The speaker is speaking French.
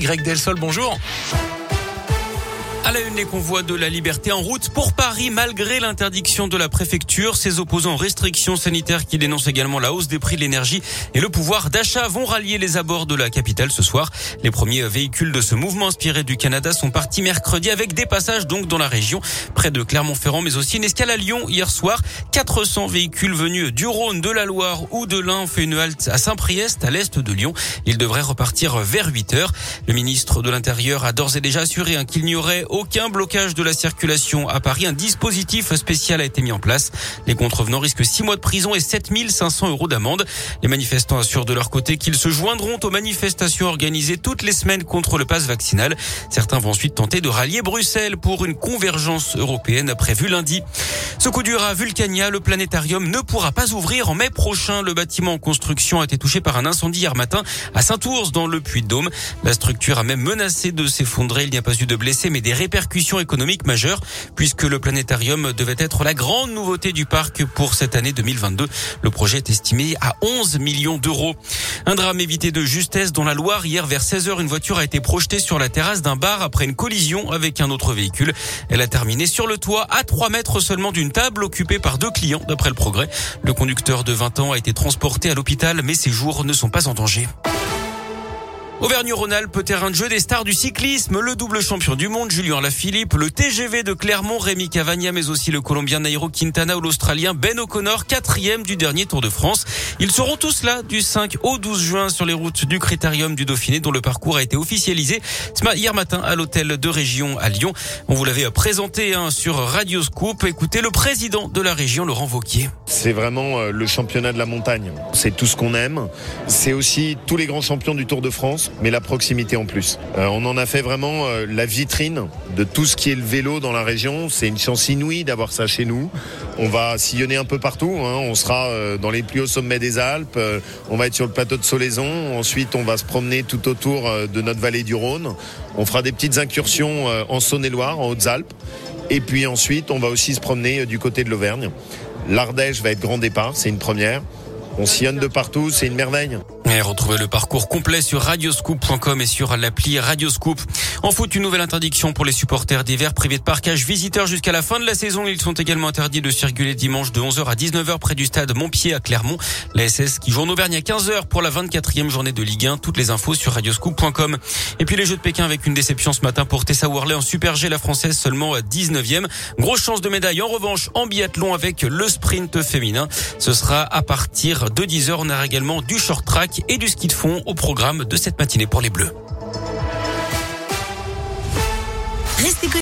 Greg Delsol, bonjour. À la une, les convois de la liberté en route pour Paris malgré l'interdiction de la préfecture. Ses opposants aux restrictions sanitaires qui dénoncent également la hausse des prix de l'énergie et le pouvoir d'achat vont rallier les abords de la capitale ce soir. Les premiers véhicules de ce mouvement inspiré du Canada sont partis mercredi avec des passages donc dans la région près de Clermont-Ferrand mais aussi une escale à Lyon hier soir. 400 véhicules venus du Rhône, de la Loire ou de l'Ain ont fait une halte à Saint-Priest à l'est de Lyon. Ils devraient repartir vers 8 heures. Le ministre de l'Intérieur a d'ores et déjà assuré hein, qu'il n'y aurait aucun blocage de la circulation à Paris. Un dispositif spécial a été mis en place. Les contrevenants risquent 6 mois de prison et 7500 euros d'amende. Les manifestants assurent de leur côté qu'ils se joindront aux manifestations organisées toutes les semaines contre le pass vaccinal. Certains vont ensuite tenter de rallier Bruxelles pour une convergence européenne prévue lundi. Ce coup dur à Vulcania, le planétarium ne pourra pas ouvrir en mai prochain. Le bâtiment en construction a été touché par un incendie hier matin à Saint-Ours dans le Puy-de-Dôme. La structure a même menacé de s'effondrer. Il n'y a pas eu de blessés mais des répercussions économique majeure puisque le planétarium devait être la grande nouveauté du parc pour cette année 2022. Le projet est estimé à 11 millions d'euros. Un drame évité de justesse dans la Loire. Hier vers 16h, une voiture a été projetée sur la terrasse d'un bar après une collision avec un autre véhicule. Elle a terminé sur le toit à 3 mètres seulement d'une table occupée par deux clients d'après le progrès. Le conducteur de 20 ans a été transporté à l'hôpital mais ses jours ne sont pas en danger. Auvergne-Rhône-Alpes, terrain de jeu des stars du cyclisme, le double champion du monde Julien Lafilippe, le TGV de Clermont Rémi Cavagna, mais aussi le Colombien Nairo Quintana ou l'Australien Ben O'Connor, quatrième du dernier Tour de France. Ils seront tous là du 5 au 12 juin sur les routes du Critérium du Dauphiné, dont le parcours a été officialisé hier matin à l'hôtel de région à Lyon. On vous l'avait présenté hein, sur Radio Scoop. Écoutez le président de la région, Laurent Vauquier. C'est vraiment euh, le championnat de la montagne. C'est tout ce qu'on aime. C'est aussi tous les grands champions du Tour de France mais la proximité en plus. Euh, on en a fait vraiment euh, la vitrine de tout ce qui est le vélo dans la région. C'est une chance inouïe d'avoir ça chez nous. On va sillonner un peu partout. Hein. On sera euh, dans les plus hauts sommets des Alpes. on va être sur le plateau de Solaison. Ensuite, on va se promener tout autour de notre vallée du Rhône. On fera des petites incursions en Saône-et-Loire, en Hautes-Alpes. Et puis ensuite, on va aussi se promener du côté de l'Auvergne. L'Ardèche va être grand départ, c'est une première. On sillonne de partout, c'est une merveille. Et retrouvez le parcours complet sur radioscoop.com et sur l'appli Radioscoop. En foot, une nouvelle interdiction pour les supporters d'hiver privés de parkage visiteurs jusqu'à la fin de la saison. Ils sont également interdits de circuler dimanche de 11h à 19h près du stade Montpied à Clermont. La SS qui joue en Auvergne à 15h pour la 24e journée de Ligue 1. Toutes les infos sur radioscoop.com. Et puis les Jeux de Pékin avec une déception ce matin pour Tessa Worley en Super G, la française seulement 19e. Grosse chance de médaille en revanche en biathlon avec le sprint féminin. Ce sera à partir de 10h. On aura également du short track et du ski de fond au programme de cette matinée pour les Bleus.